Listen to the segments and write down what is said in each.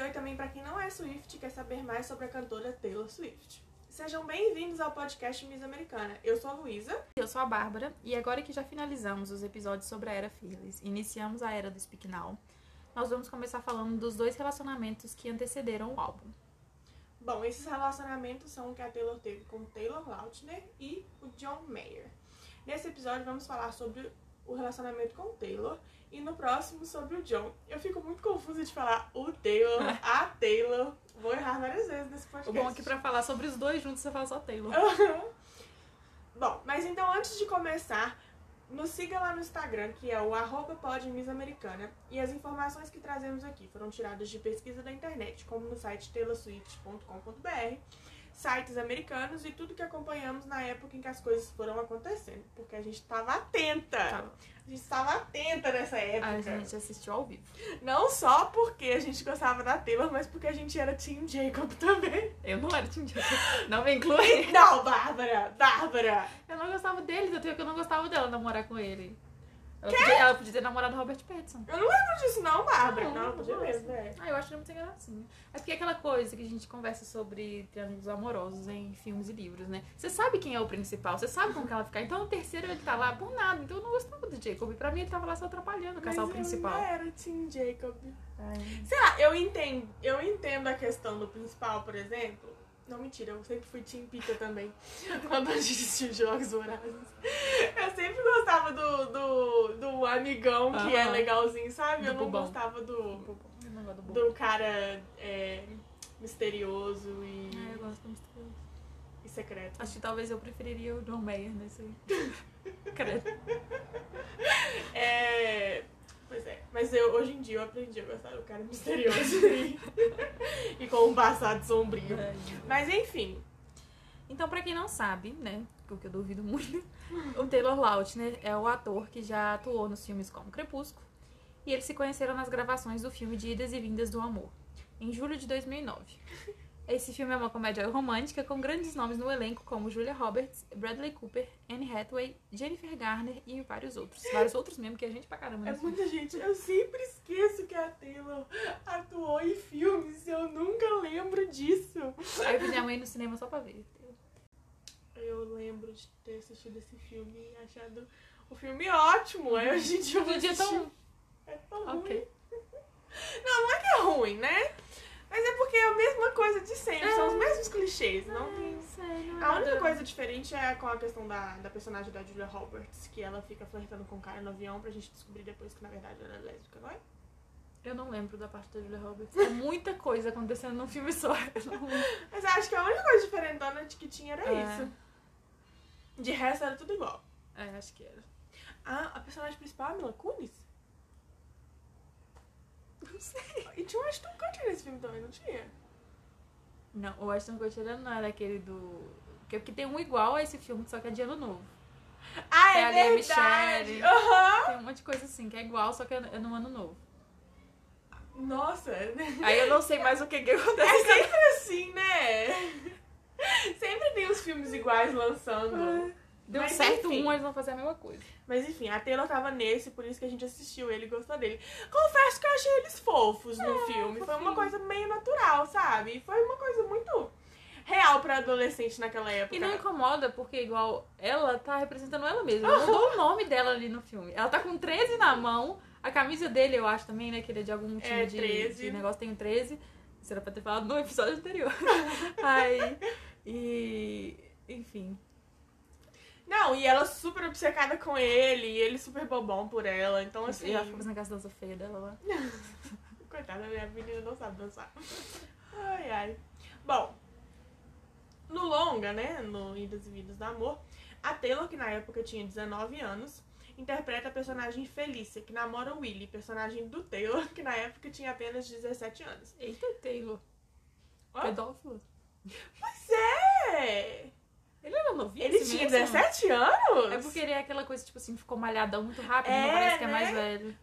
e oi também para quem não é Swift e quer saber mais sobre a cantora Taylor Swift. Sejam bem-vindos ao podcast Miss Americana. Eu sou a Luísa. Eu sou a Bárbara e agora que já finalizamos os episódios sobre a era Fearless, iniciamos a era do Speak Now, nós vamos começar falando dos dois relacionamentos que antecederam o álbum. Bom, esses relacionamentos são o que a Taylor teve com Taylor Lautner e o John Mayer. Nesse episódio vamos falar sobre o relacionamento com o Taylor e no próximo sobre o John. Eu fico muito confusa de falar o Taylor, a Taylor. Vou errar várias vezes nesse podcast. O bom é que pra falar sobre os dois juntos você fala só Taylor. bom, mas então antes de começar, nos siga lá no Instagram, que é o arroba podmissamericana, e as informações que trazemos aqui foram tiradas de pesquisa da internet, como no site taylorswift.com.br sites americanos e tudo que acompanhamos na época em que as coisas foram acontecendo. Porque a gente estava atenta. Tá. A gente estava atenta nessa época. A gente assistiu ao vivo. Não só porque a gente gostava da Taylor, mas porque a gente era Team Jacob também. Eu não era Team Jacob. Não me inclui. Não, Bárbara! Bárbara! Eu não gostava dele, eu tenho que eu não gostava dela namorar com ele. Ela podia, ela podia, ter namorado Robert Pattinson. Eu não lembro disso, não, Bárbara. Não, não, podia mesmo, né? Ah, eu acho ele muito engraçadinho. Mas porque é aquela coisa que a gente conversa sobre triângulos amorosos em filmes e livros, né? Você sabe quem é o principal, você sabe como que ela ficar. Então o terceiro ele tá lá por nada. Então eu não gostava do Jacob. Pra mim ele tava lá só atrapalhando o casal Mas principal. Eu era Team Jacob. Ai. Sei lá, eu entendo, eu entendo a questão do principal, por exemplo não, mentira, eu sempre fui Team Pita também. quando a gente assistiu Jogos Vorazes. Eu sempre gostava do, do, do amigão que é legalzinho, sabe? Do eu não gostava do, do, do cara é, misterioso e. Ah, eu gosto do misterioso. E secreto. Acho que talvez eu preferiria o John Mayer nesse. Credo. É. Pois é. Mas eu, hoje em dia eu aprendi a gostar do cara misterioso e, com um passado sombrio. Mas enfim. Então, pra quem não sabe, né? Porque eu duvido muito, o Taylor Lautner é o ator que já atuou nos filmes como Crepúsculo. E eles se conheceram nas gravações do filme de Idas e Vindas do Amor, em julho de 2009. Esse filme é uma comédia romântica com grandes nomes no elenco, como Julia Roberts, Bradley Cooper, Anne Hathaway, Jennifer Garner e vários outros. Vários outros mesmo que a gente pra caramba. É muita gente. Eu sempre esqueço que a Taylor atuou em filmes eu nunca lembro disso. Aí eu fiz minha mãe no cinema só pra ver. Eu lembro de ter assistido esse filme e achado o filme ótimo. Aí hoje em dia eu dia tão... É tão okay. ruim. Não, não é que é ruim, né? Mas é porque é a mesma coisa de sempre, é. são os mesmos clichês, não é, tem. Sei, não a única coisa diferente é com a questão da, da personagem da Julia Roberts, que ela fica flertando com o cara no avião pra gente descobrir depois que na verdade ela é lésbica, não é? Eu não lembro da parte da Julia Roberts. É muita coisa acontecendo num filme só. Mas eu acho que a única coisa diferentona que tinha era é. isso. De resto era tudo igual. É, acho que era. Ah, a personagem principal é a Mila Kunis? Não sei. E tinha o Ashton Kutcher nesse filme também, não tinha? Não, o Ashton Kutcher não era aquele do... Porque tem um igual a esse filme, só que é de ano novo. Ah, é, é verdade! Uhum. Tem um monte de coisa assim, que é igual, só que é no ano novo. Nossa! Aí eu não sei mais o que que acontece. É sempre assim, né? Sempre tem os filmes iguais lançando. Deu Mas, certo enfim. um, eles vão fazer a mesma coisa. Mas enfim, a Taylor tava nesse, por isso que a gente assistiu ele e gostou dele. Confesso que eu achei eles fofos no é, filme. Fofinho. Foi uma coisa meio natural, sabe? Foi uma coisa muito real pra adolescente naquela época. E não incomoda, porque igual ela tá representando ela mesma. Ela mudou o nome dela ali no filme. Ela tá com 13 na mão. A camisa dele, eu acho também, né? Que ele é de algum time é, de, de negócio, tem 13. Isso era pra ter falado no episódio anterior. Aí. E. Enfim. Não, e ela super obcecada com ele, e ele super bobão por ela, então assim... E ela ficou fazendo aquela dança feia dela lá. Coitada, minha menina não sabe dançar. Ai, ai. Bom, no longa, né, no Idas e Vidas do Amor, a Taylor, que na época tinha 19 anos, interpreta a personagem Felícia, que namora o Willy, personagem do Taylor, que na época tinha apenas 17 anos. Eita, Taylor. Oh? Pedófilo. Pois é! Ele era novinho? Ele tinha mesmo? 17 anos? É porque ele é aquela coisa, tipo assim, ficou malhadão muito rápido, é, não parece que é mais né? velho.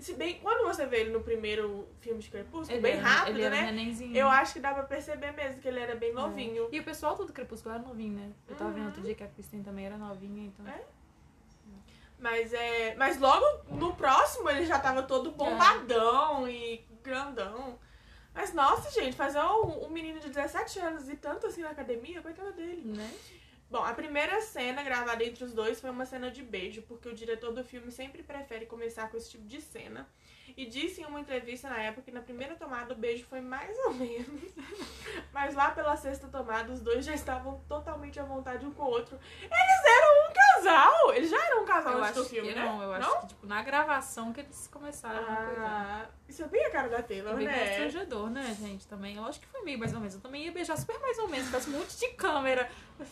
Se bem, quando você vê ele no primeiro filme de Crepúsculo, ele bem era, rápido, ele né? Nenenzinho. Eu acho que dá pra perceber mesmo que ele era bem é. novinho. É. E o pessoal todo Crepúsculo era novinho, né? Eu tava uhum. vendo outro dia que a Kristen também era novinha, então. É? Mas é. Mas logo no próximo ele já tava todo bombadão é. e grandão. Mas nossa, gente, fazer um, um menino de 17 anos e tanto assim na academia, coitada dele. Né? Bom, a primeira cena gravada entre os dois foi uma cena de beijo, porque o diretor do filme sempre prefere começar com esse tipo de cena. E disse em uma entrevista na época que na primeira tomada o beijo foi mais ou menos. Mas lá pela sexta tomada os dois já estavam totalmente à vontade um com o outro. Eles eram um casal! Eles já eram um casal Eu antes do acho filme, que né? não, eu acho que tipo, na gravação que eles começaram a coisa. Ah, isso é bem a cara da Taylor, Bem né? constrangedor, né, gente? Também. Eu acho que foi meio mais ou menos. Eu também ia beijar super mais ou menos. Tivesse um monte de câmera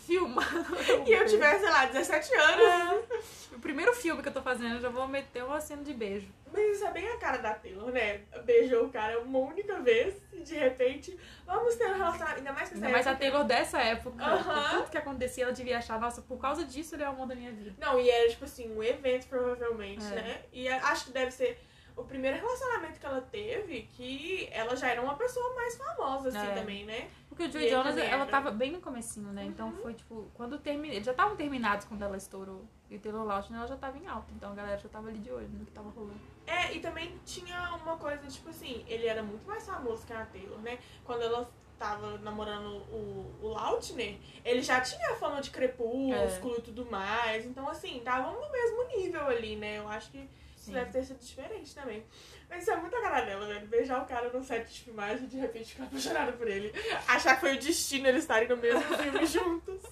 filmando. E eu tivesse, sei lá, 17 anos. O primeiro filme que eu tô fazendo, eu já vou meter uma cena de beijo. Mas isso é bem a cara da Taylor, né? Beijou o cara uma única vez e de repente vamos ter um relacionamento. Ainda mais que Ainda mais a época- Taylor dessa época. Aham. Tudo que acontecia, ela devia achar, nossa, por causa disso ele é o da minha vida. Não, e era tipo assim, um evento provavelmente, É. né? E acho que deve ser o primeiro relacionamento que ela teve que ela já era uma pessoa mais famosa, assim, É. também, né? Porque o Joe Jonas, ela era. tava bem no comecinho, né? Então foi tipo, quando termina. Eles já estavam terminados quando ela estourou. E o Taylor Lautner, ela já tava em alta. Então a galera já tava ali de olho no que tava rolando. É, e também tinha uma coisa, tipo assim, ele era muito mais famoso que a Taylor, né? Quando ela tava namorando o, o Lautner, ele já tinha a fama de crepúsculo e tudo mais. Então, assim, estavam no mesmo nível ali, né? Eu acho que isso Sim. deve ter sido diferente também. Mas isso é muito a cara dela, velho. Beijar o cara no set de filmagem e de repente ficar apaixonada por ele. Achar que foi o destino eles estarem no mesmo filme juntos.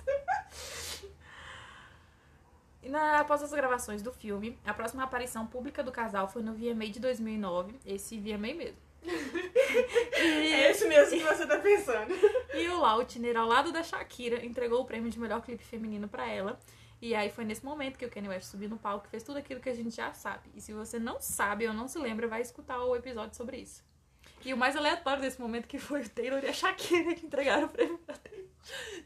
E na, após as gravações do filme, a próxima aparição pública do casal foi no VMA de 2009. Esse VMA mesmo. É esse mesmo que você tá pensando. E o Lautner, ao lado da Shakira, entregou o prêmio de melhor clipe feminino pra ela. E aí foi nesse momento que o Kanye West subiu no palco e fez tudo aquilo que a gente já sabe. E se você não sabe ou não se lembra, vai escutar o episódio sobre isso. E o mais aleatório desse momento que foi o Taylor e a Shakira que entregaram o prêmio pra Taylor.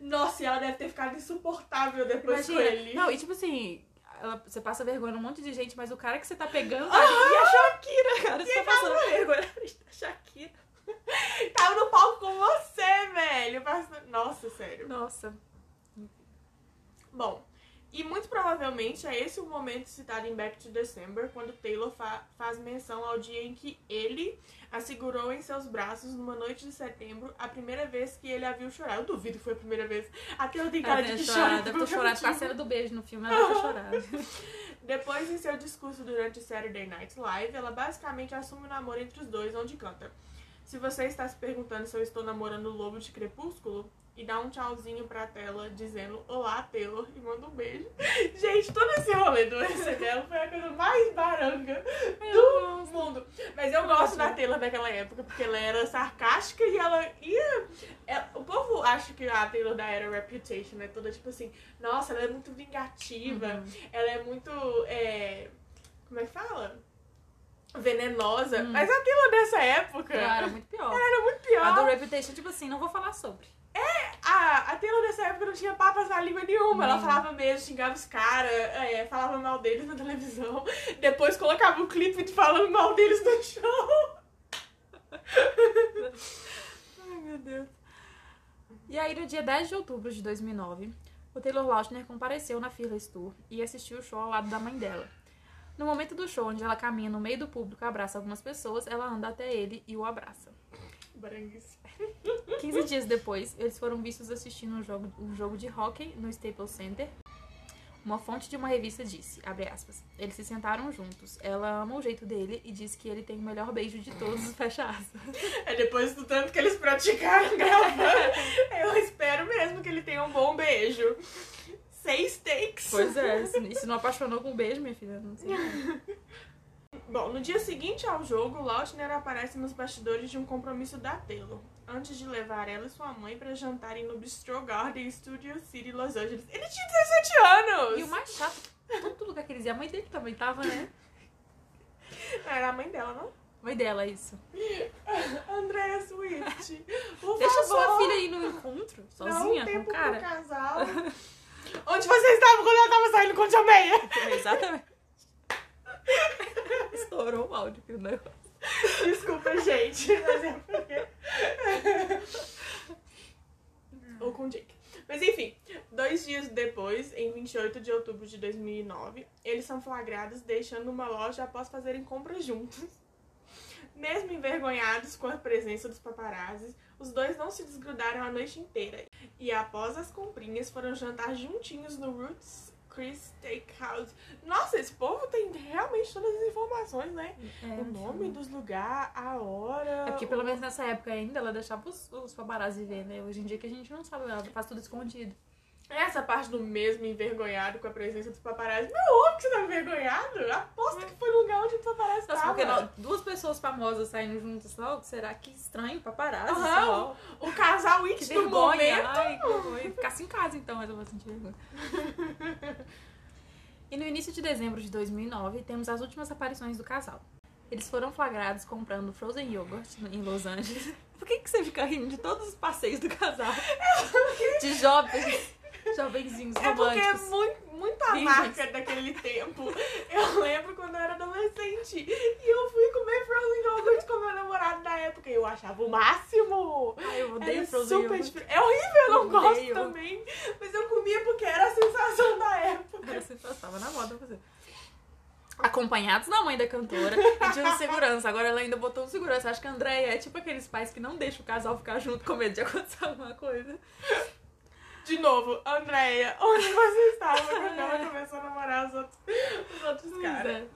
Nossa, e ela deve ter ficado insuportável depois com Imagina. ele. Não, e tipo assim, ela- você passa vergonha num monte de gente, mas o cara que você tá pegando ali. E a Shakira, cara, você tá passando vergonha na frente da Shakira. Tava no palco com você, velho. Nossa, sério. Nossa. Bom, e muito provavelmente é esse o momento citado em Back to December, quando Taylor fa- faz menção ao dia em que ele a segurou em seus braços numa noite de setembro, a primeira vez que ele a viu chorar. Eu duvido que foi a primeira vez. Aquela tem cara de deve que ter chora. chorado, por deve ter chorado com a cena do beijo no filme, ela deve chorado. Depois, em seu discurso durante Saturday Night Live, ela basicamente assume o namoro entre os dois, onde canta. Se você está se perguntando se eu estou namorando o Lobo de Crepúsculo, e dá um tchauzinho pra tela dizendo Olá, Taylor, e manda um beijo. Gente, todo esse rolê do SNL foi a coisa mais baranga do mundo. Mas eu gosto da Taylor daquela época, porque ela era sarcástica e ela ia. ela- o povo acha que a Taylor da era Reputation é toda tipo assim, nossa, ela é muito vingativa, Uhum. ela é muito. é, como é que fala? Venenosa. Hum. Mas a Taylor dessa época Ela era muito pior. era muito pior. A do Reputation, tipo assim, não vou falar sobre. A, Taylor dessa época não tinha papas na língua nenhuma. Ela Não. falava mesmo, xingava os caras, é, falava mal deles na televisão. Depois colocava o clipe de falando mal deles no show. Ai, meu Deus. E aí, no dia 10 de outubro de 2009, o Taylor Lautner compareceu na Fearless Tour e assistiu o show ao lado da mãe dela. No momento do show, onde ela caminha no meio do público e abraça algumas pessoas, ela anda até ele e o abraça. Baranguice. 15 dias depois, eles foram vistos assistindo um jogo, um jogo de hóquei no Staples Center. Uma fonte de uma revista disse, abre aspas, eles se sentaram juntos. Ela ama o jeito dele e diz que ele tem o melhor beijo de todos, fecha aspas. É depois do tanto que eles praticaram gravando. eu espero mesmo que ele tenha um bom beijo. Seis takes. Pois é, e se não apaixonou com um beijo, minha filha, não sei. Bom, no dia seguinte ao jogo, Lautner aparece nos bastidores de um compromisso da Taylor, antes de levar ela e sua mãe para jantarem no Bistro Garden Studio City, Los Angeles. Ele tinha 17 anos! E o mais chato, todo lugar que eles iam, a mãe dele também tava, né? Era a mãe dela, não? Mãe dela, isso. Andréa Swift, por Deixa favor, sua filha ir no encontro, dá um sozinha, com o cara. pro casal. Onde você estava quando ela estava saindo com o Tia Meia? Exatamente. Estourou o áudio aqui negócio. Desculpa, gente. Mas é porque... Ou com Jake. Mas enfim, dois dias depois, em 28 de outubro de 2009, eles são flagrados deixando uma loja após fazerem compras juntos. Mesmo envergonhados com a presença dos paparazzis, os dois não se desgrudaram a noite inteira. E após as comprinhas, foram jantar juntinhos no Roots Chris Steakhouse. Nossa, esse povo tem realmente todas as informações, né? É, o nome dos lugares, a hora. É porque pelo menos nessa época ainda ela deixava os, os paparazzi ver, né? Hoje em dia que a gente não sabe, ela faz tudo escondido. Essa parte do mesmo envergonhado com a presença dos paparazzi. Meu, óbvio que você tá envergonhado. Aposto que foi no lugar onde o paparazzi Nossa, tava. porque não- duas pessoas famosas saindo juntas logo, será que estranho, paparazzi? Só. O casal it do momento. Ai, que. Ficasse em casa então, mas eu vou sentir vergonha. e no início de dezembro de 2009, temos as últimas aparições do casal. Eles foram flagrados comprando frozen yogurt em Los Angeles. Por que, que você fica rindo de todos os passeios do casal? De jovens, jovenzinhos É porque é românticos. muito, muito a Virgens. marca daquele tempo. Eu lembro quando eu era adolescente e eu fui comer frozen yogurt com meu namorado na época e eu achava o máximo. Ai, eu odeio Era frozen super yogurt. É horrível, eu não Eu gosto odeio. também. Mas eu comia porque era a sensação da época. Era sensação, tava na moda fazer. Acompanhados da mãe da cantora e de um segurança. Agora ela ainda botou um segurança. Acho que a Andréia é tipo aqueles pais que não deixam o casal ficar junto com medo de acontecer alguma coisa. De novo, Andréia, onde você estava quando ela começou a namorar os outros, os outros caras? é.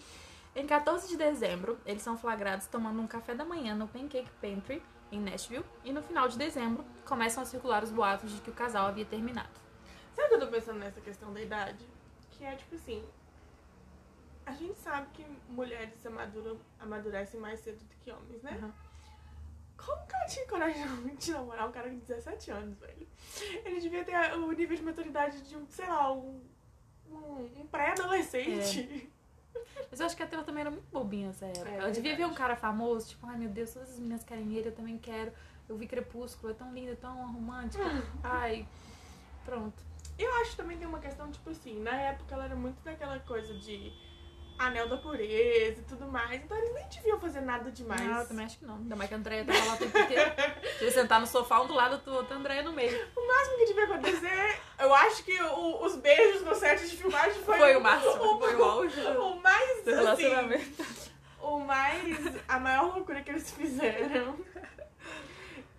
Em 14 de dezembro, eles são flagrados tomando um café da manhã no Pancake Pantry, em Nashville. E no final de dezembro, começam a circular os boatos de que o casal havia terminado. Sabe que eu tô pensando nessa questão da idade? Que é tipo assim. A gente sabe que mulheres amaduram, amadurecem mais cedo do que homens, né? Uhum. Como que ela tinha coragem de namorar um cara de 17 anos, velho? Ele devia ter o nível de maturidade de um, sei lá, um, um, pré-adolescente. Mas eu acho que a Taylor também era muito bobinha nessa época. É, Ela devia ver verdade. um cara famoso, tipo, ai meu Deus, todas as meninas querem ele, eu também quero. Eu vi Crepúsculo, é tão lindo, tão romântico. Ai, pronto. Eu acho que também tem uma questão, tipo assim, na época ela era muito daquela coisa de anel da pureza e tudo mais. Então eles nem deviam fazer nada demais. Não, eu também acho que não. Ainda mais que a Andréia tava lá o tempo inteiro. Devia sentar no sofá um do lado do outro, a Andréia no meio. O máximo que devia acontecer, eu acho que o- os beijos no set de filmagem foi, Foi o máximo, o, foi o auge o mais, do assim, relacionamento. o mais, a maior loucura que eles fizeram.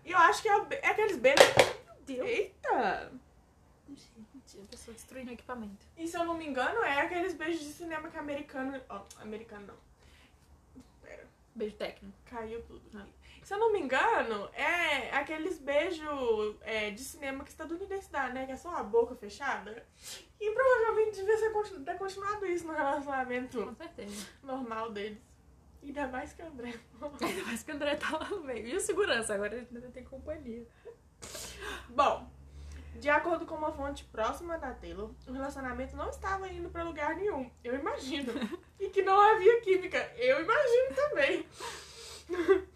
E eu acho que é, é aqueles beijos. Meu Deus. Eita! Gente, a pessoa destruindo o equipamento. E se eu não me engano, é aqueles beijos de cinema que americano. Ó, americano não. Pera, Beijo técnico. caiu tudo. Ah. Se eu não me engano, é aqueles beijos é, de cinema que estadunidense dá, né? Que é só a boca fechada. E provavelmente devia ser continu- ter continuado isso no relacionamento Com certeza. normal deles. Ainda mais que o André. Ainda mais que a Andréia tá lá no meio. E o segurança, agora ele ainda tem companhia. Bom, de acordo com uma fonte próxima da Taylor, o relacionamento não estava indo pra lugar nenhum. Eu imagino. E que não havia química. Eu imagino também.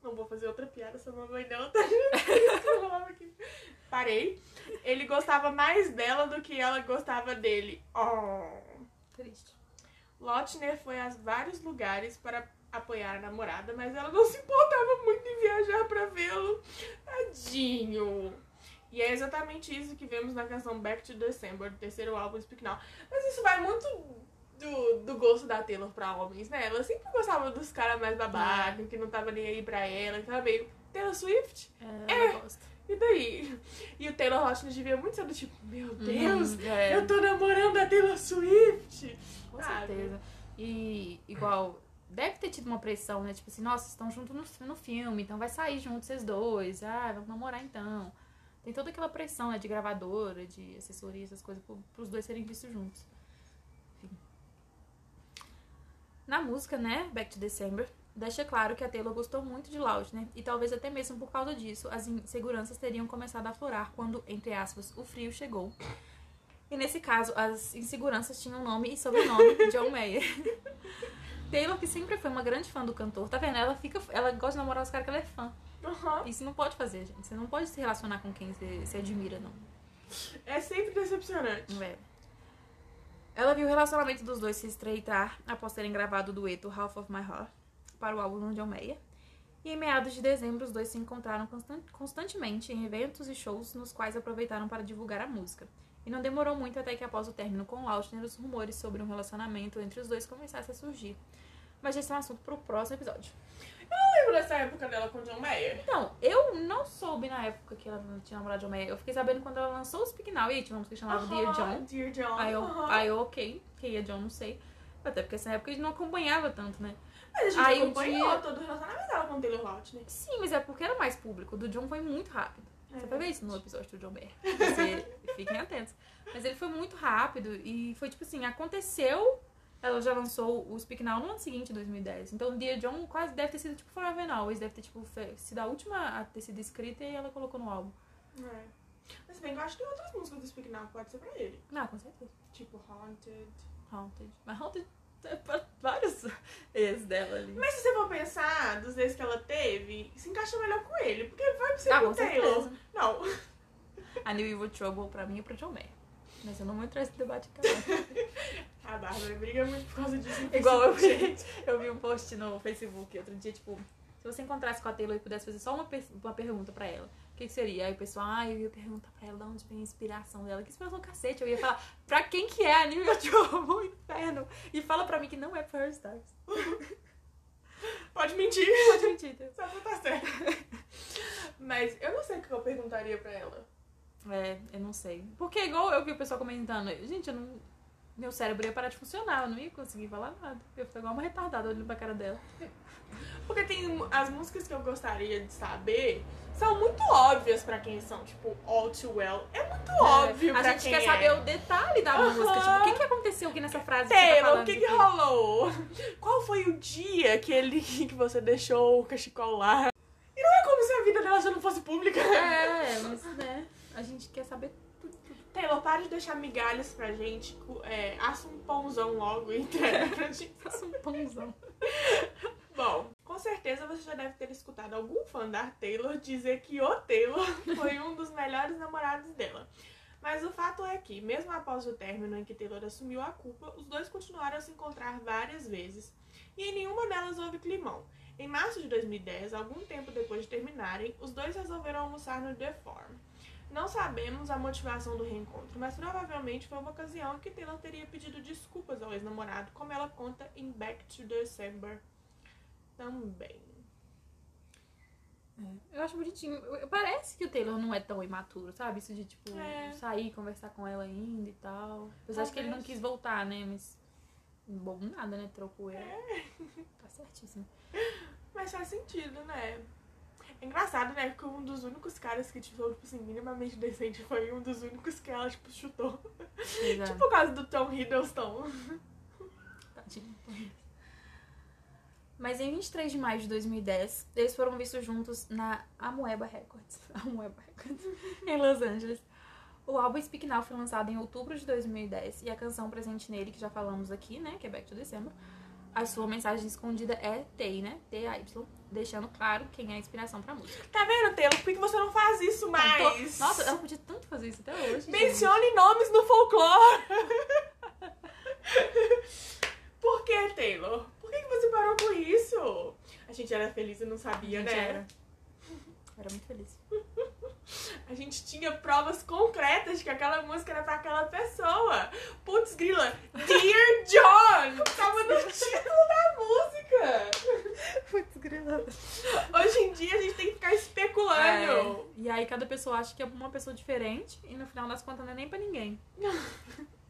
Não vou fazer outra piada sobre a mãe dela. Tá? Parei. Ele gostava mais dela do que ela gostava dele. Oh. Triste. Lotner foi a vários lugares para apoiar a namorada, mas ela não se importava muito em viajar para vê-lo. Tadinho. E é exatamente isso que vemos na canção Back to December, do terceiro álbum Speak Now. Mas isso vai muito do, do gosto da Taylor pra homens, né? Ela sempre gostava dos caras mais babacas, que não tava nem aí pra ela, que tava meio Taylor Swift? É, eu gosto. E daí? E o Taylor Lotner devia muito ser do tipo, meu Deus, Uhum, é. eu tô namorando a Taylor Swift. Com sabe? certeza. E igual, deve ter tido uma pressão, né? Tipo assim, nossa, estão juntos no, no filme, então vai sair juntos vocês dois. Ah, vamos namorar então. Tem toda aquela pressão, né? De gravadora, de assessoria, essas coisas, pro, pros dois serem vistos juntos. Enfim. Na música, né? Back to December, deixa claro que a Taylor gostou muito de Loud, né? E talvez até mesmo por causa disso, as inseguranças teriam começado a aflorar quando, entre aspas, o frio chegou. E nesse caso, as inseguranças tinham nome e sobrenome John Mayer. Taylor, que sempre foi uma grande fã do cantor, tá vendo? Ela fica. Ela gosta de namorar os caras que ela é fã. Aham. Isso não pode fazer, gente. Você não pode se relacionar com quem você, você admira, não. É sempre decepcionante. É. Ela viu o relacionamento dos dois se estreitar após terem gravado o dueto Half of My Heart para o álbum John Mayer. E em meados de dezembro, os dois se encontraram constan- constantemente em eventos e shows nos quais aproveitaram para divulgar a música. E não demorou muito até que após o término com Lautner, os rumores sobre um relacionamento entre os dois começassem a surgir. Mas esse é um assunto pro próximo episódio. Eu lembro dessa época dela com o John Mayer. Então, eu não soube na época que ela não tinha namorado John Mayer. Eu fiquei sabendo quando ela lançou o Speak Now. E aí tinha uma música que chamava Dear Aham, John. Dear John. Aí eu, aham. aí eu, ok. Quem é John, não sei. Até porque nessa época a gente não acompanhava tanto, né? Mas a gente aí acompanhou dia- todo o relacionamento dela com o Taylor Lautner. Sim, mas é porque era mais público. O do John foi muito rápido. É Você vai ver isso no episódio do John Mayer. Você, fiquem atentos. Mas ele foi muito rápido e foi tipo assim, aconteceu. Ela já lançou o Speak Now no ano seguinte, em 2010. Então o Dear John quase deve ter sido tipo Forever and Always. Deve ter tipo, sido a última a ter sido escrita e ela colocou no álbum. É. Mas bem, eu acho que tem outras músicas do Speak Now que pode ser pra ele. Não, com certeza. Tipo Haunted. Haunted. Mas Haunted é pra vários ex dela ali. Mas se você for pensar dos ex que ela teve, se encaixa melhor com ele. Porque vai ser Ah, com Taylor. certeza. Não. A New Evil Trouble pra mim é pro John Mayer. Mas eu não vou entrar nesse debate aqui. A Bárbara briga muito por causa disso. Igual eu vi, eu vi um post no Facebook outro dia, tipo, se você encontrasse com a Taylor e pudesse fazer só uma, per- uma pergunta pra ela, o que, que seria? Aí o pessoal, ah, eu ia perguntar pra ela de onde vem a inspiração dela. Que inspiração cacete? Eu ia falar, pra quem que é a New York Trouble, o inferno? E fala pra mim que não é Harry Styles. Pode mentir. Pode mentir. tá? Só não tá certo. Mas eu não sei o que eu perguntaria pra ela. É, eu não sei. Porque igual eu vi o pessoal comentando, gente, eu não... Meu cérebro ia parar de funcionar, eu não ia conseguir falar nada. Eu ficar igual uma retardada olhando pra cara dela. Porque tem as músicas que eu gostaria de saber são muito óbvias pra quem são, tipo, All Too Well. É muito óbvio a gente quer é. saber o detalhe da Aham. música. Tipo, o que, que aconteceu aqui nessa frase que tá Taylor, falando o que, que rolou? Qual foi o dia que ele que você deixou o cachecol lá? E não é como se a vida dela já não fosse pública. É, mas né, a gente quer saber. Taylor, para de deixar migalhas pra gente. É, assa um pãozão logo e entrega pra gente. Faça um pãozão. Bom, com certeza você já deve ter escutado algum fã da Taylor dizer que o Taylor foi um dos melhores namorados dela. Mas o fato é que, mesmo após o término em que Taylor assumiu a culpa, os dois continuaram a se encontrar várias vezes. E em nenhuma delas houve climão. Em março de 2010, algum tempo depois de terminarem, os dois resolveram almoçar no The Farm. Não sabemos a motivação do reencontro, mas provavelmente foi uma ocasião em que Taylor teria pedido desculpas ao ex-namorado, como ela conta em Back to December também. Eu acho bonitinho. Eu- Parece que o Taylor não é tão imaturo, sabe? Isso de, tipo, É. sair, conversar com ela ainda e tal. Apesar de que ele não quis voltar, né? Mas. Bom, nada, né? Trocou ela. Tá certíssimo. Mas faz sentido, né? Engraçado, né? Que um dos únicos caras que, tipo, tipo assim, minimamente decente foi um dos únicos que ela, tipo, chutou. Exato. Tipo, por causa do Tom Hiddleston. Tadinho. Mas em 23 de maio de 2010, eles foram vistos juntos na Amoeba Records, Amoeba Records em Los Angeles. O álbum Speak Now foi lançado em outubro de 2010 e a canção presente nele, que já falamos aqui, né, que é Back to December, a sua mensagem escondida é T, né, T-A-Y, deixando claro quem é a inspiração pra música. Tá vendo, Taylor? Por que você não faz isso mais? Nossa, ela podia tanto fazer isso até hoje. gente. Mencione nomes no folclore. Por que, Taylor? Por que, você parou com isso? A gente era feliz e não sabia, Gente, né? Era. Era muito feliz. A gente tinha provas concretas de que aquela música era pra aquela pessoa. Putz, grila, Dear John! Tava no título da música. Putz, grilada. Hoje em dia a gente tem que ficar especulando. É, e aí cada pessoa acha que é uma pessoa diferente e no final das contas não é nem pra ninguém.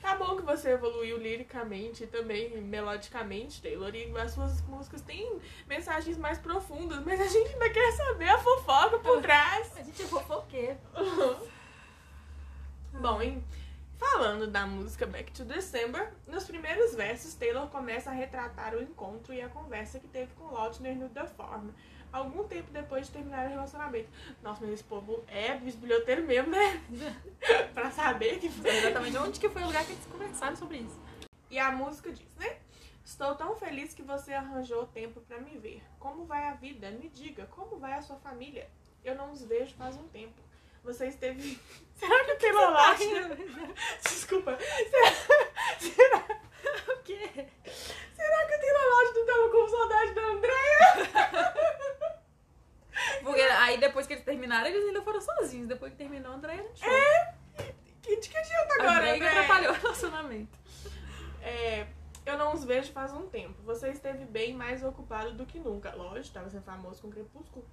Tá bom que você evoluiu liricamente e também melodicamente, Taylor, e as suas músicas têm mensagens mais profundas, mas a gente ainda quer saber a fofoca por trás. A gente é fofoqueiro. Bom, em- falando da música Back to December, nos primeiros versos, Taylor começa a retratar o encontro e a conversa que teve com Lautner no The Farm, algum tempo depois de terminar o relacionamento. Nossa, mas esse povo é bisbilhoteiro mesmo, né? pra saber que foi. Exatamente onde que foi o lugar que eles conversaram sobre isso. E a música diz, né? Estou tão feliz que você arranjou tempo pra me ver. Como vai a vida? Me diga, como vai a sua família? Eu não os vejo faz um tempo. Você esteve. Será que o Taylor Lautner. Desculpa. Será, será, O quê? será que o Taylor Lautner tava com saudade da Andréia? Porque aí depois que eles terminaram, eles ainda foram sozinhos. Depois que terminou, a Andréia não show. É? Que, de que adianta agora, Andréia Andréia? atrapalhou o relacionamento. É, Eu não os vejo faz um tempo. Você esteve bem mais ocupado do que nunca. Lógico, estava sendo famoso com Crepúsculo.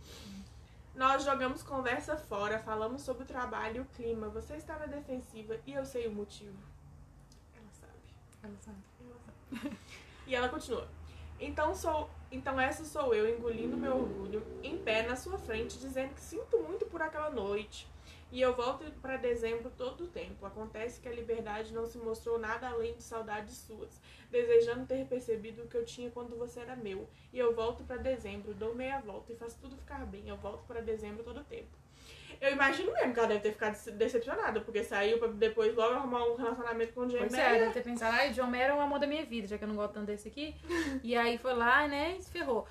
Nós jogamos conversa fora, falamos sobre o trabalho e o clima. Você estava defensiva e eu sei o motivo. Ela sabe. Ela sabe. Ela sabe. e ela continua. Então sou, então essa sou eu engolindo meu orgulho em pé na sua frente, dizendo que sinto muito por aquela noite. E eu volto para dezembro todo o tempo. Acontece que a liberdade não se mostrou nada além de saudades suas, desejando ter percebido o que eu tinha quando você era meu. E eu volto para dezembro, dou meia volta e faço tudo ficar bem. Eu volto para dezembro todo o tempo. Eu imagino mesmo que ela deve ter ficado decepcionada, porque saiu pra depois logo arrumar um relacionamento com o John Pois é, deve ter pensado, ai, John Mayer é o amor da minha vida, já que eu não gosto tanto desse aqui. E aí foi lá, né, e se ferrou.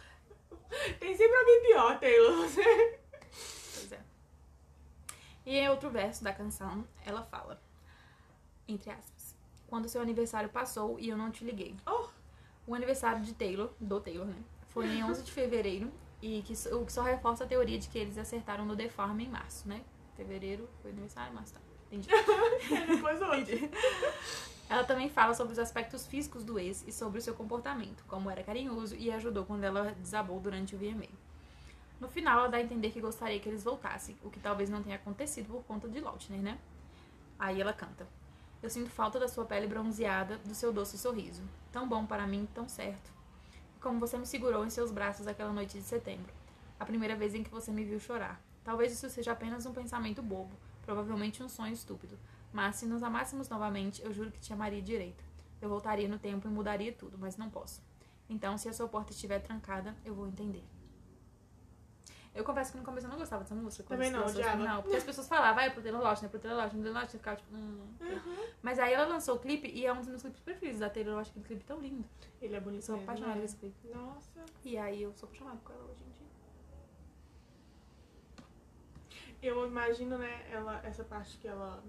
Tem sempre alguém pior, Taylor. Pois é. E em outro verso da canção, ela fala, entre aspas, quando seu aniversário passou e eu não te liguei. Oh. O aniversário de Taylor, do Taylor, né, foi em 11 de fevereiro e que, o que só reforça a teoria de que eles acertaram no The Farm em março, né? Fevereiro foi aniversário, março tá. Entendi. depois hoje. Ela também fala sobre os aspectos físicos do ex e sobre o seu comportamento, como era carinhoso e ajudou quando ela desabou durante o VMA. No final, ela dá a entender que gostaria que eles voltassem, o que talvez não tenha acontecido por conta de Lautner, né? Aí ela canta. Eu sinto falta da sua pele bronzeada, do seu doce sorriso. Tão bom para mim, tão certo. Como você me segurou em seus braços aquela noite de setembro. A primeira vez em que você me viu chorar. Talvez isso seja apenas um pensamento bobo, provavelmente um sonho estúpido. Mas se nos amássemos novamente, eu juro que te amaria direito. Eu voltaria no tempo e mudaria tudo, mas não posso. Então, se a sua porta estiver trancada, eu vou entender. Eu confesso que no começo eu não gostava dessa música. Também não, odiava. não, porque as pessoas falavam, vai pro Taylor Lautner, pro Taylor Lautner, Taylor Lautner, ficava tipo, hum, Uhum. Mas aí ela lançou o clipe e é um dos meus clipes preferidos da Taylor. Eu acho aquele clipe tão lindo. Ele é bonito. sou apaixonada né? nesse clipe. Nossa. E aí eu sou apaixonada com ela hoje em dia. Eu imagino, né, ela, essa parte que ela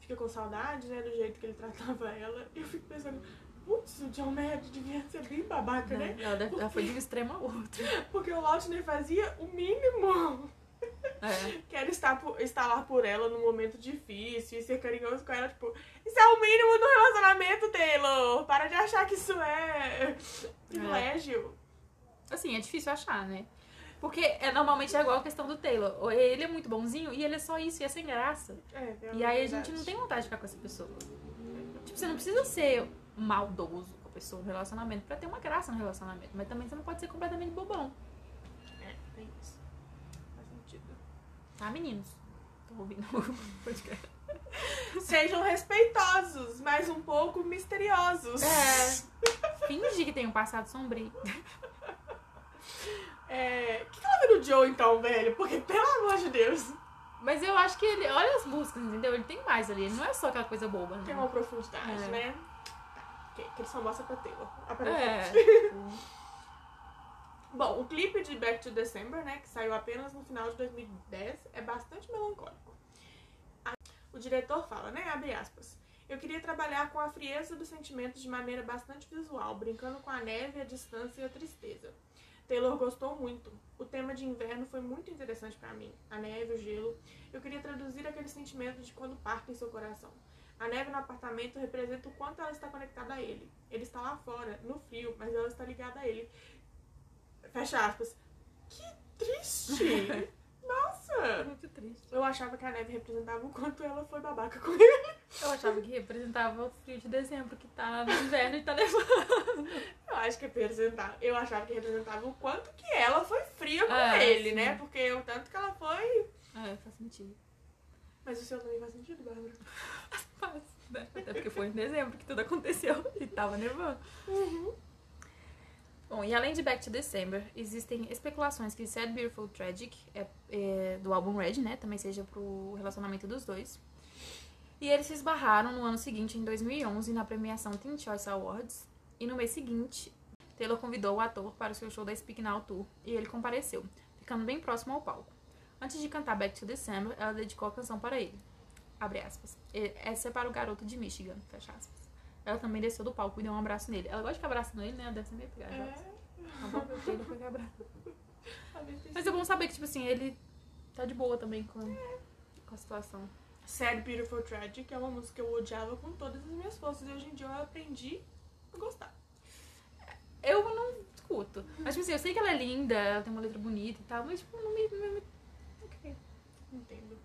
fica com saudade, né, do jeito que ele tratava ela. Eu fico pensando, putz, o John Mayer devia ser bem babaca, né? Ela, deve- ela foi de um extremo ao outro. Porque o Lautner fazia o mínimo. É. Que era estar, por, estar lá por ela num momento difícil e ser carinhoso com ela, tipo, isso é o mínimo do relacionamento, Taylor! Para de achar que isso é privilégio. Assim, é difícil achar, né? Porque é, normalmente é igual a questão do Taylor. Ou Ele é muito bonzinho e ele é só isso, e é sem graça. É, é E aí a gente não tem vontade de ficar com essa pessoa. Tipo, você não precisa ser maldoso com a pessoa no relacionamento pra ter uma graça no relacionamento. Mas também você não pode ser completamente bobão. É, tem isso. Faz sentido. Tá, meninos? Tô ouvindo o podcast. Sejam respeitosos, mas um pouco misteriosos. É. Finge que tem um passado sombrio. É, O que que ela vê no Joe então, velho? Porque, pelo amor de Deus, Mas eu acho que ele. Olha as músicas, entendeu? Ele tem mais ali. Ele não é só aquela coisa boba, né? tem uma profundidade, É. né? Que, que ele só mostra pra Taylor. aparentemente. É. Bom, o clipe de Back to December, né, que saiu apenas no final de 2010, é bastante melancólico. O diretor fala, né, abre aspas, eu queria trabalhar com a frieza dos sentimentos de maneira bastante visual, brincando com a neve, a distância e a tristeza. Taylor gostou muito. O tema de inverno foi muito interessante pra mim. A neve, o gelo. Eu queria traduzir aquele sentimento de quando parte em seu coração. A neve no apartamento representa o quanto ela está conectada a ele. Ele está lá fora, no frio, mas ela está ligada a ele. Fecha aspas. Que triste! Nossa! Muito triste. Eu achava que a neve representava o quanto ela foi babaca com ele. Eu achava que representava o frio de dezembro, que tá no inverno e tá nevando. Eu acho que representava. Eu achava que representava o quanto que ela foi fria com Ah, ele, sim. né? Porque o tanto que ela foi. É, faz sentido. Mas o seu também faz sentido, Bárbara. Faz, né? Até porque foi em dezembro que tudo aconteceu e tava nevando. Uhum. Bom, e além de Back to December, existem especulações que Sad Beautiful Tragic é, é do álbum Red, né? Também seja pro relacionamento dos dois. E eles se esbarraram no ano seguinte, em 2011, na premiação Teen Choice Awards. E no mês seguinte, Taylor convidou o ator para o seu show da Speak Now Tour e ele compareceu, ficando bem próximo ao palco. Antes de cantar Back to December, ela dedicou a canção para ele. Abre aspas. Essa é para o garoto de Michigan, fecha aspas. Ela também desceu do palco e deu um abraço nele. Ela gosta de ficar abraçando ele, né? Ela deve ser meio pegajosa. É. Tenha Mas é bom saber que, tipo assim, ele tá de boa também com, com a situação. Sad Beautiful Tragic é uma música que eu odiava com todas as minhas forças e hoje em dia eu aprendi a gostar. eu não escuto. Mas, tipo assim, eu sei que ela é linda, ela tem uma letra bonita e tal, mas, tipo, não me. Não me... Entendo.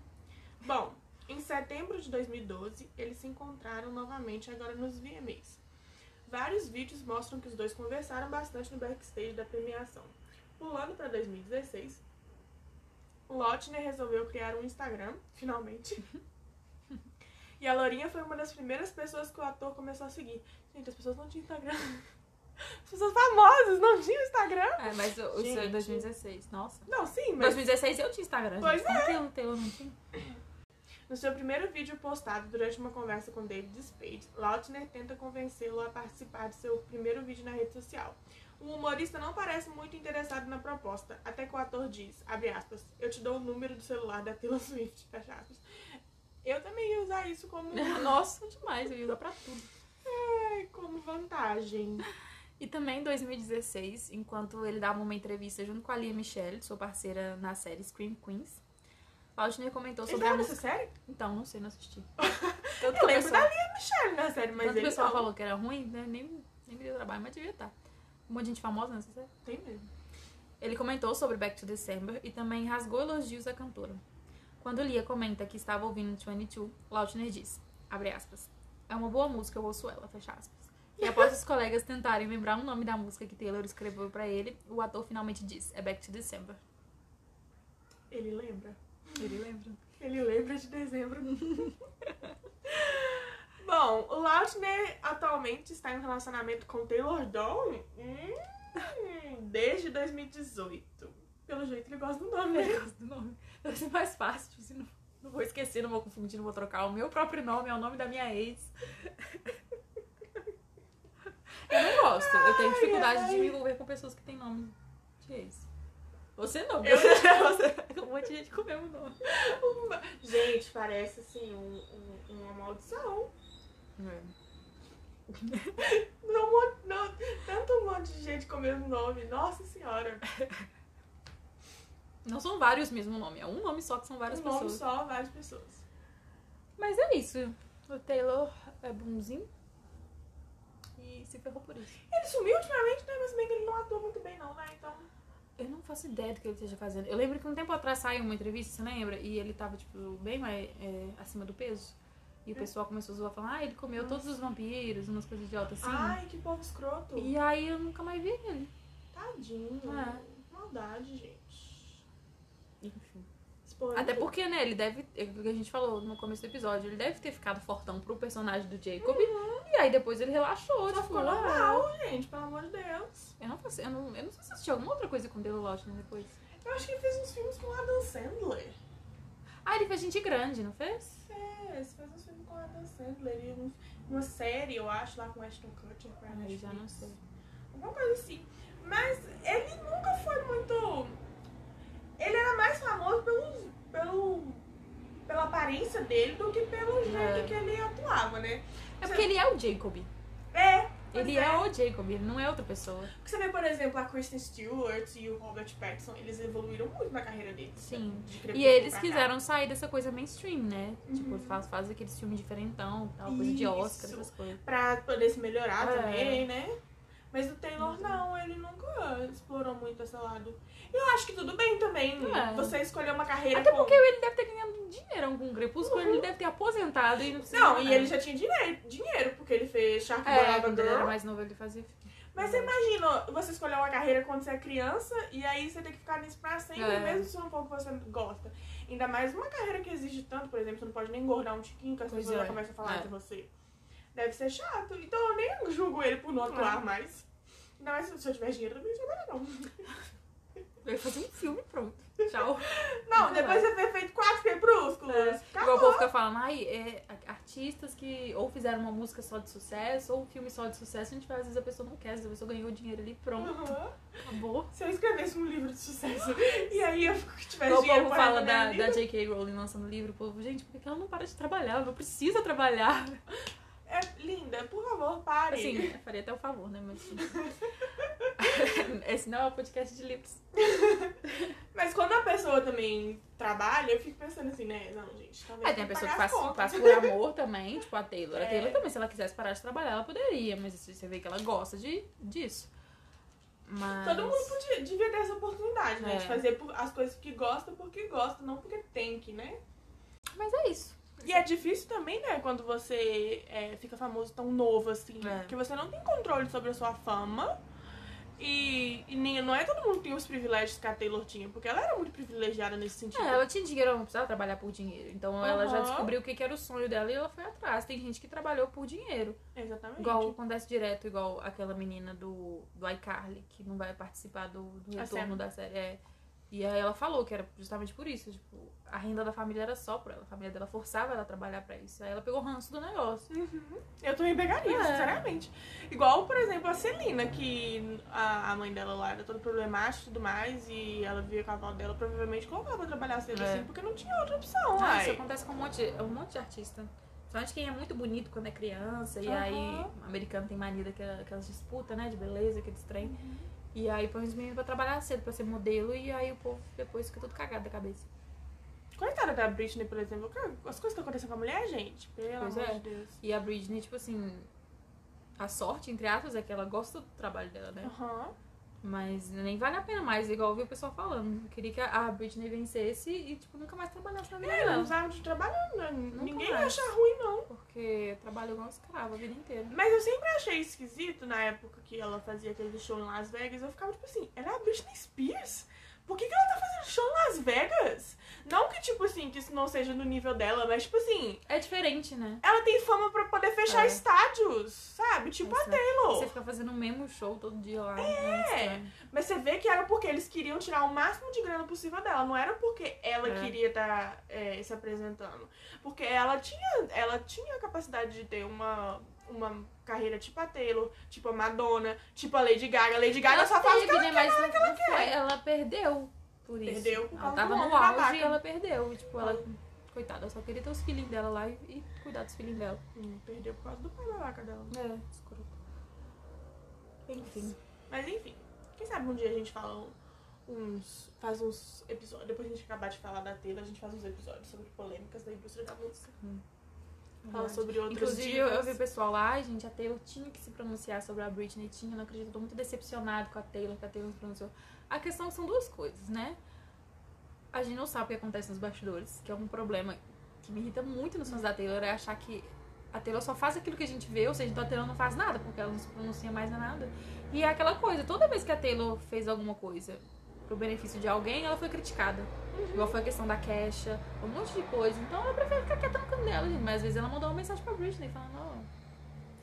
Bom, em setembro de 2012, eles se encontraram novamente agora nos VMAs. Vários vídeos mostram que os dois conversaram bastante no backstage da premiação. Pulando para 2016, Lotner resolveu criar um Instagram, finalmente. e a Lourinha foi uma das primeiras pessoas que o ator começou a seguir. Gente, as pessoas não tinham Instagram. As pessoas famosas não tinham Instagram. É, mas o- isso é Gente. 2016. Nossa. Não, sim, Em mas 2016 eu tinha Instagram. Pois gente. Como que o Taylor não tinha? No seu primeiro vídeo postado durante uma conversa com David Spade, Lautner tenta convencê-lo a participar de seu primeiro vídeo na rede social. O humorista não parece muito interessado na proposta, até que o ator diz, abre aspas, eu te dou o número do celular da Taylor Swift, fecha aspas. Eu também ia usar isso como, Nossa, demais. Eu ia usar pra tudo. ai, como vantagem. E também em 2016, enquanto ele dava uma entrevista junto com a Lia Michelle, sua parceira na série Scream Queens, Lautner comentou Ele sobre a tava nessa música. série? Então, não sei, não assisti. Eu Tanto lembro pessoal, da Lia Michelle na série, mas tanto ele pessoal não. falou que era ruim, né? Nem, nem me deu trabalho, mas devia estar. Um monte de gente famosa nessa série. Tem mesmo. Ele comentou sobre Back to December e também rasgou elogios à cantora. Quando Lia comenta que estava ouvindo 22, Lautner diz, abre aspas, é uma boa música, eu ouço ela, fecha aspas. E após os colegas tentarem lembrar o nome da música que Taylor escreveu pra ele, o ator finalmente diz, é Back to December. Ele lembra. Ele lembra? Ele lembra de dezembro. Bom, o Lautner atualmente está em um relacionamento com Taylor Dawn hum, desde 2018. Pelo jeito ele gosta do nome, né? gosto do nome. Deve ser mais fácil, não, não vou esquecer, não vou confundir, não vou trocar. O meu próprio nome é o nome da minha ex. Eu não gosto. Eu tenho dificuldade ai. de me envolver com pessoas que têm nome de ex. Você não, Eu- você um monte de gente com o mesmo nome. Uma- Gente, parece assim um, um- uma maldição. Não, mo- não, tanto um monte de gente com o mesmo nome. Nossa senhora. Não são vários mesmo nome, é um nome só que são várias Um nome pessoas. só, várias pessoas. Mas é isso. O Taylor é bonzinho. E se ferrou por isso. Ele sumiu ultimamente, né? Mas bem que ele não atua muito bem, não, né? Então. Eu não faço ideia do que ele esteja fazendo. Eu lembro que um tempo atrás saiu uma entrevista, você lembra? E ele tava, tipo, bem mais é, acima do peso. E o pessoal começou a zoar, falando, ah, ele comeu todos os vampiros, umas coisas idiotas assim. Ai, que povo escroto. E aí eu nunca mais vi ele. Tadinho. É. Maldade, gente. Enfim. Explorando Até porque, né, ele deve. É o que a gente falou no começo do episódio, ele deve ter ficado fortão pro personagem do Jacob. E aí depois ele relaxou, Só tipo, ficou ah, normal, gente, pelo amor de Deus. Eu não, faço, eu, não, eu não sei se assisti alguma outra coisa com o Taylor Lautner depois. Eu acho que ele fez uns filmes com Adam Sandler. Ah, ele fez gente grande, não fez? É, ele fez uns filmes com Adam Sandler e uns- uma série, eu acho, lá com Ashton Kutcher pra Netflix. já não sei. Alguma coisa assim. Mas ele nunca foi muito. Ele era mais famoso pelo, pelo, pela aparência dele do que pelo jeito É. que ele atuava, né? É porque ele é o Jacob. É. Ele é. o Jacob, ele não é outra pessoa. Porque você vê, por exemplo, a Kristen Stewart e o Robert Pattinson, eles evoluíram muito na carreira deles. Sim. de E eles pra cá. quiseram sair dessa coisa mainstream, né? Uhum. Tipo, faz, faz aqueles filmes diferentão, tal, coisa de Oscar, essas coisas. Pra poder se melhorar É. também, né? Mas o Taylor não, ele nunca explorou muito esse lado. Eu acho que tudo bem também. É. Você escolher uma carreira Até com... porque ele deve ter ganhado dinheiro com o Crepúsculo, ele deve ter aposentado e não. Não, e ele já tinha dinheiro, dinheiro porque ele fez Shark É, quando ele era mais novo, ele fazia. Mas você imagina você escolher uma carreira quando você é criança e aí você tem que ficar nisso pra sempre, É. mesmo se não for o que você gosta. Ainda mais uma carreira que exige tanto, por exemplo, você não pode nem engordar um tiquinho que as pessoas já é. começam a falar É. de você. Deve ser chato. Então eu nem julgo ele por não atuar É. mais. Ainda mais se eu tivesse dinheiro, eu também não trabalhar, não. Eu ia fazer um filme pronto. Tchau. Não, depois você ter feito quatro crepúsculos. É. Igual o povo fica falando, ai, é, artistas que ou fizeram uma música só de sucesso, ou um filme só de sucesso, a gente fala, às vezes a pessoa não quer, às vezes a pessoa ganhou dinheiro ali, pronto, Aham. acabou. Se eu escrevesse um livro de sucesso e aí eu tivesse Igual o dinheiro povo fala da da, J.K. Rowling lançando livro, o povo, gente, por que ela não para de trabalhar? Ela não precisa trabalhar. É linda, por favor, pare. Assim, eu faria até o favor, né? Mas. Esse não é um podcast de livros. Mas quando a pessoa também trabalha, eu fico pensando assim, né? Não, gente, talvez. Aí tem a pessoa que faz, faz por amor também, tipo a Taylor. A É. Taylor também, se ela quisesse parar de trabalhar, ela poderia, mas assim, você vê que ela gosta de, disso. Mas... Todo mundo podia, devia ter essa oportunidade, né? É. De fazer as coisas que gosta porque gosta, não porque tem que, né? Mas é isso. E é difícil também, né, quando você é, fica famoso tão novo assim, É. porque você não tem controle sobre a sua fama. E, e nem, não é todo mundo que tem os privilégios que a Taylor tinha, porque ela era muito privilegiada nesse sentido. É, ela tinha dinheiro, ela não precisava trabalhar por dinheiro. Então ela já descobriu o que que era o sonho dela e ela foi atrás. Tem gente que trabalhou por dinheiro. Exatamente. Igual acontece direto, igual aquela menina do, do iCarly, que não vai participar do, do retorno da série. É. E aí ela falou que era justamente por isso. Tipo, a renda da família era só por ela. A família dela forçava ela a trabalhar pra isso. Aí ela pegou ranço do negócio. Uhum. Eu também pegaria, É. sinceramente. Igual, por exemplo, a Celina, que a, a mãe dela lá era toda problemática e tudo mais, e ela via com a avó dela, provavelmente colocava pra trabalhar cedo É. assim, porque não tinha outra opção. Ah, isso acontece com um monte, de- um monte de artista. Principalmente quem é muito bonito quando é criança. E Aham. aí, o americano tem mania daquela- daquelas disputas, né? De beleza, aqueles trem. E aí põe os meninos pra trabalhar cedo, pra ser modelo. E aí o povo depois fica tudo cagado da cabeça. Coitada da Britney, por exemplo, as coisas que acontecem com a mulher, gente, pelo Pois amor é. de Deus. E a Britney, tipo assim... A sorte, entre aspas, é que ela gosta do trabalho dela, né? Aham. Mas nem vale a pena mais, igual eu vi o pessoal falando. Eu queria que a Britney vencesse e, tipo, nunca mais trabalhasse na vida É, não dela. precisava de trabalhar, né? ninguém ia mais. achar ruim, não. Porque trabalha igual escrava a vida inteira. Mas eu sempre achei esquisito na época que ela fazia aquele show em Las Vegas. Eu ficava tipo assim, ela é a Britney Spears? Por que, que ela tá fazendo show em Las Vegas? Não que, tipo assim, que isso não seja no nível dela, mas tipo assim, É diferente, né? ela tem fama pra poder fechar É. estádios, sabe? Tipo a Exato. Taylor. Você fica fazendo o mesmo show todo dia lá. É. Mas você vê que era porque eles queriam tirar o máximo de grana possível dela. Não era porque ela É. queria estar se apresentando. Porque ela tinha, ela tinha a capacidade de ter uma, uma carreira tipo a Taylor, tipo a Madonna, tipo a Lady Gaga. A Lady Gaga Ela só faz o que teve, ela né? Mas não, não foi. Ela perdeu por isso. Perdeu por ela causa tava do no auge e ela perdeu. Tipo, ela. Coitada, ela só queria ter os filhinhos dela lá e, e cuidar dos filhinhos dela. Hum, perdeu por causa do pai babaca dela. É, escroto. Enfim. Mas enfim, quem sabe um dia a gente fala uns. faz uns episódios. Depois que a gente acabar de falar da Taylor, a gente faz uns episódios sobre polêmicas da indústria da música. Fala sobre outras Inclusive, eu, vi o pessoal lá, gente, a Taylor tinha que se pronunciar sobre a Britney, tinha, não acredito, eu tô muito decepcionado com a Taylor, que a Taylor se pronunciou. A questão são duas coisas, né? A gente não sabe o que acontece nos bastidores, que é um problema que me irrita muito nos fãs da Taylor, é achar que a Taylor só faz aquilo que a gente vê, ou seja, então a Taylor não faz nada, porque ela não se pronuncia mais nada. E é aquela coisa, toda vez que a Taylor fez alguma coisa pro benefício de alguém, ela foi criticada. Igual foi a questão da Kesha, um monte de coisa. Então ela prefere ficar quieta no canto dela, gente. Mas às vezes ela mandou uma mensagem pra Britney falando, ó.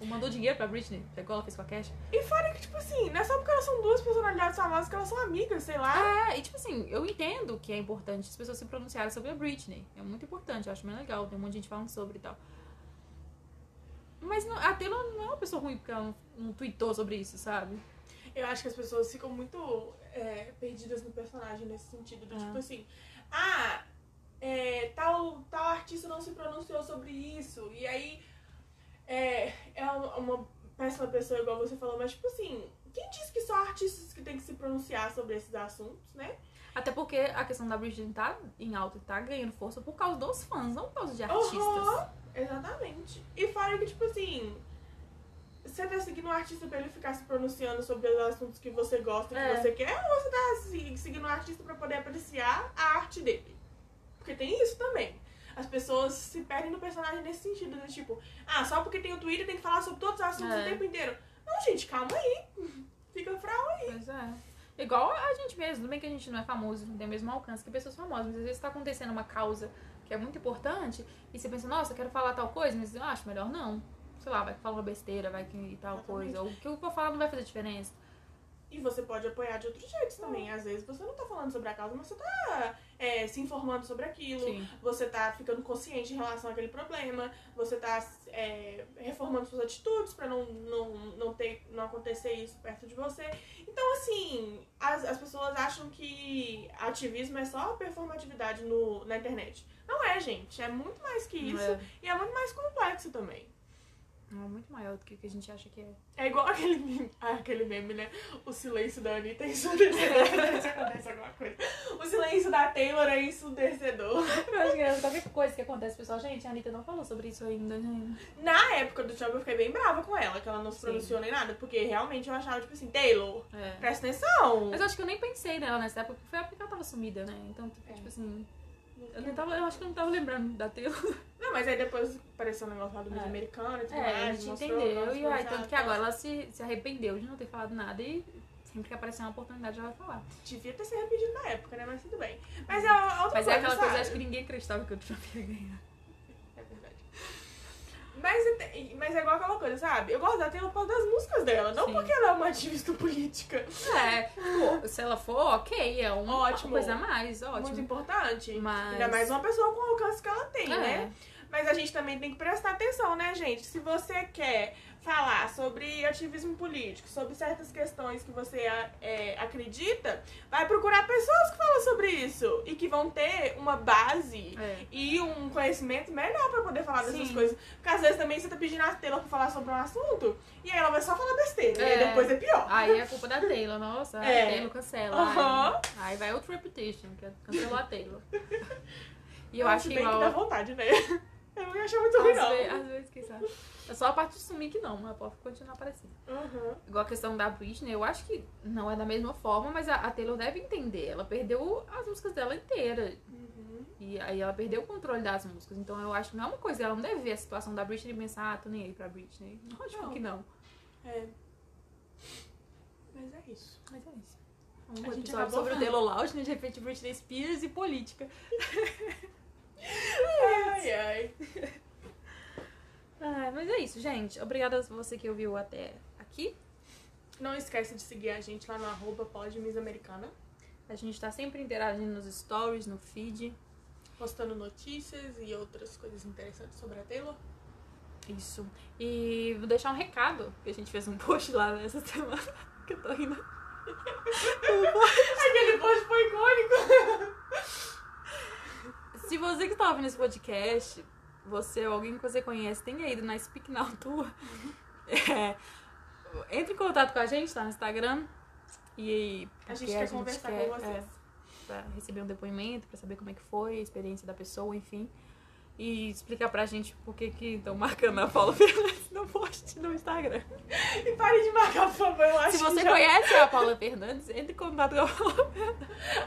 Ou mandou dinheiro pra Britney, que é ela fez com a Kesha. E fora que, tipo assim, não é só porque elas são duas personalidades famosas que elas são amigas, sei lá. É, e tipo assim, eu entendo que é importante as pessoas se pronunciarem sobre a Britney. É muito importante, eu acho bem legal. Tem um monte de gente falando sobre e tal. Mas não- a Taylor não é uma pessoa ruim porque ela não, não tweetou sobre isso, sabe? Eu acho que as pessoas ficam muito é, perdidas no personagem nesse sentido. Do É. tipo assim, ah, é, tal, tal artista não se pronunciou sobre isso. E aí é, é uma, uma péssima pessoa, igual você falou, mas tipo assim, quem disse que só artistas que têm que se pronunciar sobre esses assuntos, né? Até porque a questão da Britney tá em alta e tá ganhando força por causa dos fãs, não por causa de artistas. Aham, exatamente. E fora que, tipo assim, você tá seguindo um artista pra ele ficar se pronunciando sobre os assuntos que você gosta, que É. você quer, ou você tá se- seguindo um artista pra poder apreciar a arte dele? Porque tem isso também. As pessoas se perdem no personagem nesse sentido, né? Tipo, ah, só porque tem o Twitter tem que falar sobre todos os assuntos É. o tempo inteiro. Não, gente, calma aí. Fica frau aí. Pois é. Igual a gente mesmo, tudo bem que a gente não é famoso, não tem o mesmo alcance que pessoas famosas, mas às vezes tá acontecendo uma causa que é muito importante e você pensa, nossa, eu quero falar tal coisa, mas eu acho melhor não. Sei lá, vai que fala uma besteira, vai que e tal Exatamente. coisa. Ou o que eu vou falar não vai fazer diferença. E você pode apoiar de outros jeitos também. Às vezes você não tá falando sobre a causa, mas você tá é, se informando sobre aquilo. Sim. Você tá ficando consciente em relação àquele problema. Você tá é, reformando suas atitudes pra não, não, não, ter, não acontecer isso perto de você. Então, assim, as, as pessoas acham que ativismo é só performatividade no, na internet. Não é, gente. É muito mais que isso. É. E é muito mais complexo também. É muito maior do que o que a gente acha que é. É igual aquele meme, ah, aquele meme, né? O silêncio da Anitta é ensurdecedor. se acontece alguma coisa. O silêncio da Taylor é ensurdecedor. Eu acho que é qualquer coisa que acontece, pessoal. Gente, a Anitta não falou sobre isso ainda, gente. Na época do Trump eu fiquei bem brava com ela, que ela não se pronunciou nem nada, porque realmente eu achava, tipo assim, Taylor, É. presta atenção. Mas eu acho que eu nem pensei nela nessa época, porque foi a época que ela tava sumida, né? Então, tipo, É. tipo assim. Eu, não tava, eu acho que eu não tava lembrando da Taylor. Não, mas aí depois apareceu o negócio lá do É. Americano e tudo É, a gente mostrou entendeu. E aí, tanto que tá? agora ela se, se arrependeu de não ter falado nada e sempre que aparecer uma oportunidade ela vai falar. Devia ter se arrependido na época, né? Mas tudo bem. Mas é outra Mas coisa, é aquela coisa, sabe? acho que ninguém acreditava que o Trump ia ganhar. Mas, é- mas é igual aquela coisa, sabe? Eu gosto da Taylor por causa das músicas dela, não Sim. porque ela é uma ativista política. É, tipo, se ela for, ok, é uma Ótimo. coisa a mais, Muito ótimo. importante. Mas- Ainda mais uma pessoa com o alcance que ela tem, É. né? Mas a gente também tem que prestar atenção, né, gente? Se você quer falar sobre ativismo político, sobre certas questões que você é, acredita, vai procurar pessoas que falam sobre isso e que vão ter uma base É. e um conhecimento melhor pra poder falar dessas Sim. coisas. Porque às vezes também você tá pedindo a Taylor pra falar sobre um assunto e aí ela vai só falar besteira. E aí É. depois é pior. Aí é culpa da Taylor, nossa, É. a Taylor cancela. Aí, aí vai outro repetition, que é cancelar a Taylor. E eu acho que bem igual. que dá vontade, né? Eu ia achar muito ruim, Às, não. ve- às vezes, quem sabe. É só a parte de sumir que não, mas pode continuar aparecendo. Uhum. Igual a questão da Britney, eu acho que não é da mesma forma, mas a, a Taylor deve entender. Ela perdeu as músicas dela inteira. Uhum. E aí ela perdeu o controle das músicas. Então eu acho que não é uma coisa, ela não deve ver a situação da Britney e pensar, ah, tô nem aí pra Britney. Lógico Não. que não. É. Mas é isso. Mas é isso. A Um gente episódio acabou sobre o falando. Taylor Lautner, de repente Britney Spears e política. Ai, ai. Ah, mas é isso, gente. Obrigada a você que ouviu até aqui. Não esquece de seguir a gente lá no arroba podmissamericana, A gente tá sempre interagindo nos stories, no feed. postando notícias e outras coisas interessantes sobre a Taylor. Isso. E vou deixar um recado, que a gente fez um post lá nessa semana, que eu tô rindo. Aquele post foi icônico. Se você que tá ouvindo esse podcast, você ou alguém que você conhece tenha ido na Speak Now Tour, é, entre em contato com a gente, tá no Instagram. E A gente quer conversar com vocês. é, pra receber um depoimento, pra saber como é que foi a experiência da pessoa, enfim. E explicar pra gente por que que estão marcando a Paula Fernandes no post no Instagram. E pare de marcar, por favor. Eu acho Se que você já... conhece a Paula Fernandes, entre em contato com a Paula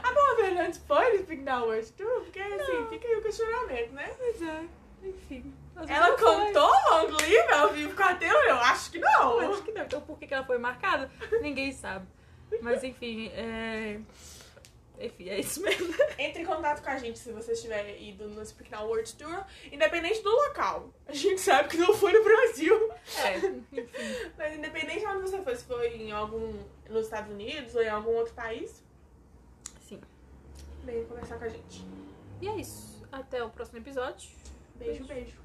A Paula Fernandes Speak Now Words Tour? Porque assim, fica aí o questionamento, né? Pois é, enfim. Ela não foi. Long Live ao vivo com a? Eu acho que não. Eu acho que não. Então por que que ela foi marcada? Ninguém sabe. Mas enfim, é... Enfim, é isso mesmo. Entre em contato com a gente se você estiver ido no Speak Now World Tour, independente do local. A gente sabe que não foi no Brasil. É. Mas independente de onde você foi, se foi em algum. nos Estados Unidos ou em algum outro país, Sim. venha conversar com a gente. E é isso. Até o próximo episódio. Beijo, beijo.